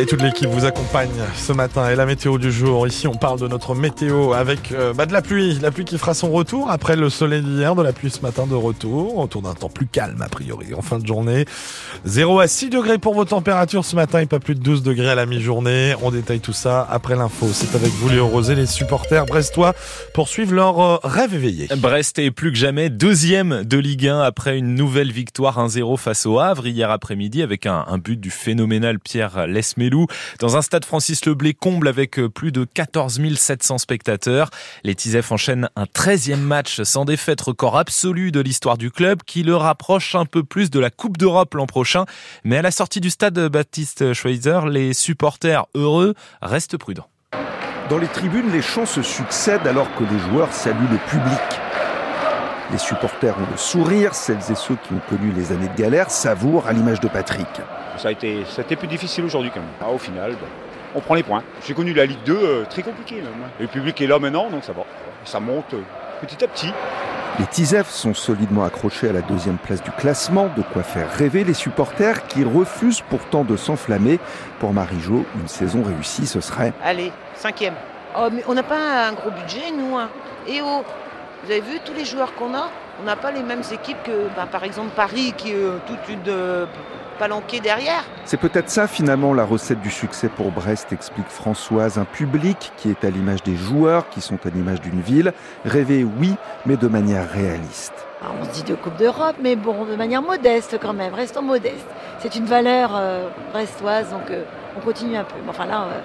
Et toute l'équipe vous accompagne ce matin. Et la météo du jour. Ici, on parle de notre météo avec euh, bah, de la pluie. La pluie qui fera son retour après le soleil d'hier, de la pluie ce matin de retour. Autour d'un temps plus calme, a priori, en fin de journée. 0 à 6 degrés pour vos températures ce matin et pas plus de 12 degrés à la mi-journée. On détaille tout ça après l'info. C'est avec vous, Léo Rosé. Les supporters brestois poursuivent leur euh, rêve éveillé. Brest est plus que jamais deuxième de Ligue 1 après une nouvelle victoire 1-0 face au Havre hier après-midi avec un, un but du phénoménal Pierre Les Dans un stade Francis Leblé comble avec euh, plus de 14 700 spectateurs. Les Tisef enchaînent un 13e match sans défaite, record absolu de l'histoire du club qui le rapproche un peu plus de la Coupe d'Europe l'an prochain. Mais à la sortie du stade Baptiste Schweizer, les supporters heureux restent prudents. Dans les tribunes, les chants se succèdent alors que les joueurs saluent le public. Les supporters ont le sourire, celles et ceux qui ont connu les années de galère savourent à l'image de Patrick. Ça a été, ça a été plus difficile aujourd'hui quand même. Ah, au final, bah, on prend les points. J'ai connu la Ligue 2 euh, très compliquée même. hein. Le public est là maintenant, donc ça va. Ça monte euh, petit à petit. Les Tisef sont solidement accrochés à la deuxième place du classement, de quoi faire rêver les supporters qui refusent pourtant de s'enflammer. Pour Marie-Jo, une saison réussie, ce serait Allez, cinquième. Oh, mais on n'a pas un gros budget, nous. Hein. Et oh, vous avez vu tous les joueurs qu'on a On n'a pas les mêmes équipes que, ben, par exemple, Paris, qui est euh, toute une euh, palanquée derrière. C'est peut-être ça finalement la recette du succès pour Brest, explique Françoise. Un public qui est à l'image des joueurs, qui sont à l'image d'une ville. Rêver, oui, mais de manière réaliste. Ah, on se dit de Coupe d'Europe, mais bon, de manière modeste quand même, restons modestes. C'est une valeur euh, brestoise, donc euh, on continue un peu. Mais Enfin là, euh,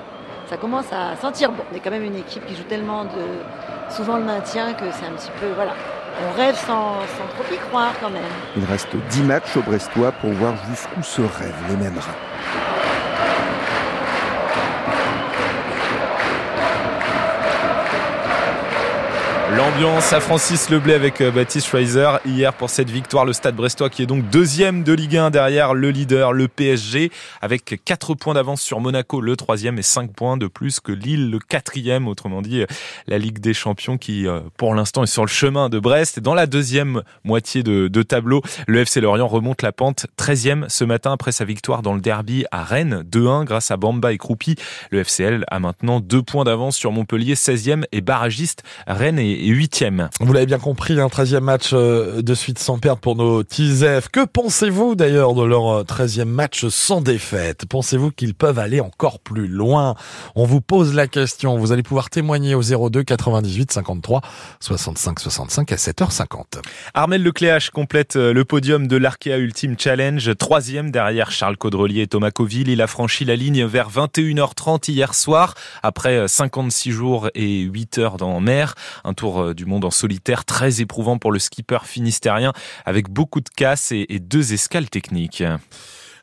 ça commence à sentir bon. On est quand même une équipe qui joue tellement de souvent le maintien que c'est un petit peu, voilà. On rêve sans, trop y croire quand même. Il reste 10 matchs au Brestois pour voir jusqu'où ce rêve les mènera. L'ambiance à Francis Leblay avec euh, Baptiste Schweizer hier pour cette victoire. Le Stade Brestois qui est donc deuxième de Ligue 1 derrière le leader, le PSG, avec 4 points d'avance sur Monaco, le troisième, et 5 points de plus que Lille, le quatrième. Autrement dit, la Ligue des Champions qui, euh, pour l'instant, est sur le chemin de Brest. Dans la deuxième moitié de, tableau, le FC Lorient remonte la pente 13e ce matin après sa victoire dans le derby à Rennes, 2-1 grâce à Bamba et Croupi. Le FCL a maintenant 2 points d'avance sur Montpellier, 16e, et barragiste Rennes et huitième. Vous l'avez bien compris, un 13e match euh, de suite sans perdre pour nos Tizef. Que pensez-vous d'ailleurs de leur euh, 13e match sans défaite? Pensez-vous qu'ils peuvent aller encore plus loin? On vous pose la question. Vous allez pouvoir témoigner au 02 98 53 65 65 à 7h50. Armel Lecléache complète euh, le podium de l'Arkea Ultimate Challenge, troisième derrière Charles Caudrelier et Thomas Coville. Il a franchi la ligne vers 21h30 hier soir, après 56 jours et 8 heures dans mer. Un tour du monde en solitaire très éprouvant pour le skipper finistérien, avec beaucoup de casses et, et deux escales techniques.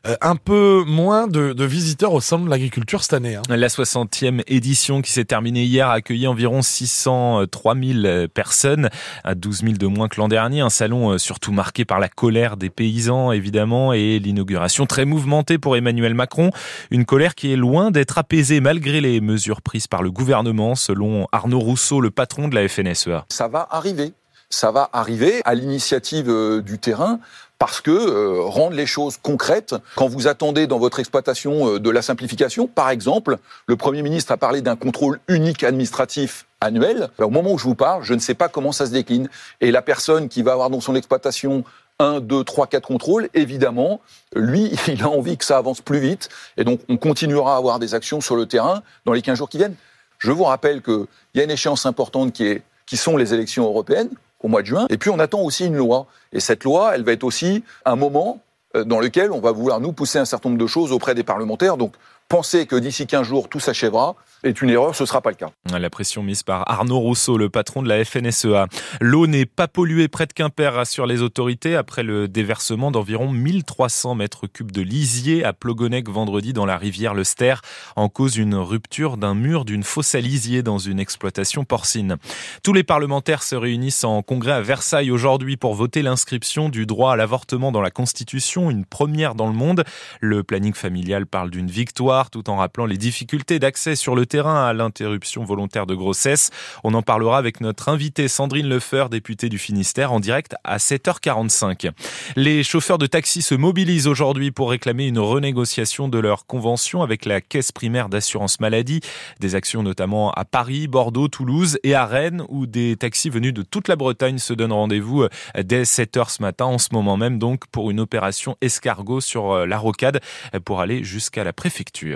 Euh, un peu moins de, de, visiteurs au salon de l'agriculture cette année. Hein. La 60e édition qui s'est terminée hier a accueilli environ 603 000 personnes, à 12 000 de moins que l'an dernier. Un salon surtout marqué par la colère des paysans, évidemment, et l'inauguration très mouvementée pour Emmanuel Macron. Une colère qui est loin d'être apaisée malgré les mesures prises par le gouvernement, selon Arnaud Rousseau, le patron de la FNSEA. Ça va arriver. Ça va arriver à l'initiative du terrain parce que euh, rendre les choses concrètes, quand vous attendez dans votre exploitation euh, de la simplification, par exemple, le Premier ministre a parlé d'un contrôle unique administratif annuel, au moment où je vous parle, je ne sais pas comment ça se décline. Et la personne qui va avoir dans son exploitation un, deux, trois, quatre contrôles, évidemment, lui, il a envie que ça avance plus vite. Et donc, on continuera à avoir des actions sur le terrain dans les 15 jours qui viennent. Je vous rappelle qu'il y a une échéance importante qui, est, qui sont les élections européennes au mois de juin. Et puis on attend aussi une loi. Et cette loi, elle va être aussi un moment dans lequel on va vouloir nous pousser un certain nombre de choses auprès des parlementaires. Donc penser que d'ici 15 jours tout s'achèvera est une erreur, ce ne sera pas le cas. La pression mise par Arnaud Rousseau, le patron de la FNSEA. L'eau n'est pas polluée près de Quimper, rassurent les autorités, après le déversement d'environ 1300 mètres cubes de lisier à Plogonec vendredi dans la rivière Le Ster, en cause une rupture d'un mur d'une fosse à lisier dans une exploitation porcine. Tous les parlementaires se réunissent en congrès à Versailles aujourd'hui pour voter l'inscription du droit à l'avortement dans la Constitution, une première dans le monde. Le planning familial parle d'une victoire tout en rappelant les difficultés d'accès sur le terrain à l'interruption volontaire de grossesse. On en parlera avec notre invitée Sandrine Lefeur, députée du Finistère, en direct à 7h45. Les chauffeurs de taxi se mobilisent aujourd'hui pour réclamer une renégociation de leur convention avec la caisse primaire d'assurance maladie. Des actions notamment à Paris, Bordeaux, Toulouse et à Rennes où des taxis venus de toute la Bretagne se donnent rendez-vous euh, dès 7h ce matin, en ce moment même donc pour une opération escargot sur euh, la rocade euh, pour aller jusqu'à la préfecture.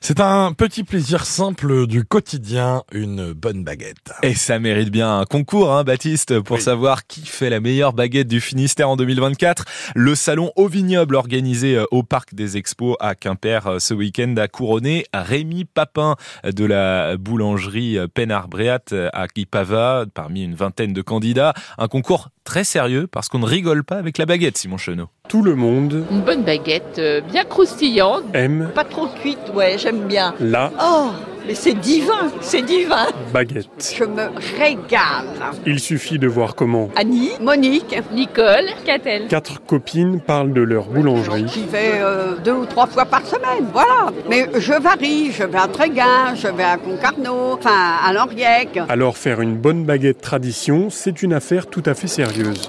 C'est un petit plaisir simple du quotidien, une bonne baguette. Et ça mérite bien un concours, hein, Baptiste, pour Oui. savoir qui fait la meilleure baguette du Finistère en 2024. Le salon au vignoble organisé euh, au Parc des Expos à Quimper euh, ce week-end a couronné Rémi Papin euh, de la boulangerie Pénard-Bréat euh, à Ipava parmi une vingtaine de candidats. Un concours très sérieux parce qu'on ne rigole pas avec la baguette, Simon Chenot. Tout le monde Une bonne baguette euh, bien croustillante. aime Pas trop cuite, ouais, j'aime bien. la Oh, mais c'est divin, c'est divin. baguette. Je me régale. Il suffit de voir comment Annie, Monique, Nicole, Catel. quatre copines parlent de leur boulangerie J'y vais euh, deux ou trois fois par semaine, voilà. Mais je varie, je vais à Tréguin, je vais à Concarneau, enfin à Loriec. Alors faire une bonne baguette tradition, c'est une affaire tout à fait sérieuse.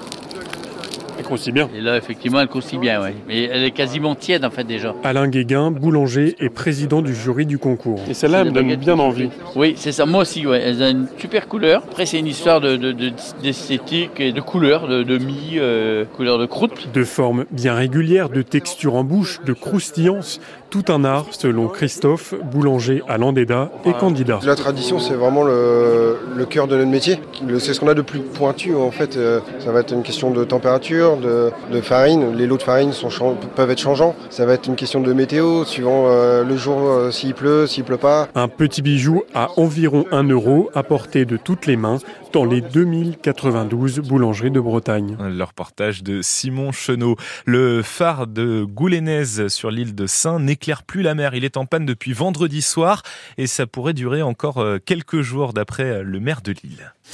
Croustille bien. Et là, effectivement, elle croustille bien, oui. Mais elle est quasiment tiède, en fait, déjà. Alain Guéguin, boulanger et président du jury du concours. Et celle-là, elle me donne bien envie. Oui, c'est ça. Moi aussi, ouais. Elle a une super couleur. Après, c'est une histoire de, de- de- d'esthétique et de couleur, de, de mie, euh, couleur de croûte. De forme bien régulière, de texture en bouche, de croustillance, tout un art selon Christophe, boulanger à Landéda et candidat. La tradition, c'est vraiment le, le cœur de notre métier. Le- C'est ce qu'on a de plus pointu en fait. Euh, Ça va être une question de température, de, de farine. Les lots de farine sont, peuvent être changeants. Ça va être une question de météo, suivant euh, le jour, euh, s'il pleut, s'il pleut pas. Un petit bijou à environ 1 euro à portée de toutes les mains dans les 2092 boulangeries de Bretagne. Le reportage de Simon Chenot. Le phare de Goulénaise sur l'île de Saint n'éclaire plus la mer. Il est en panne depuis vendredi soir et ça pourrait durer encore euh, quelques jours d'après le maire de l'île.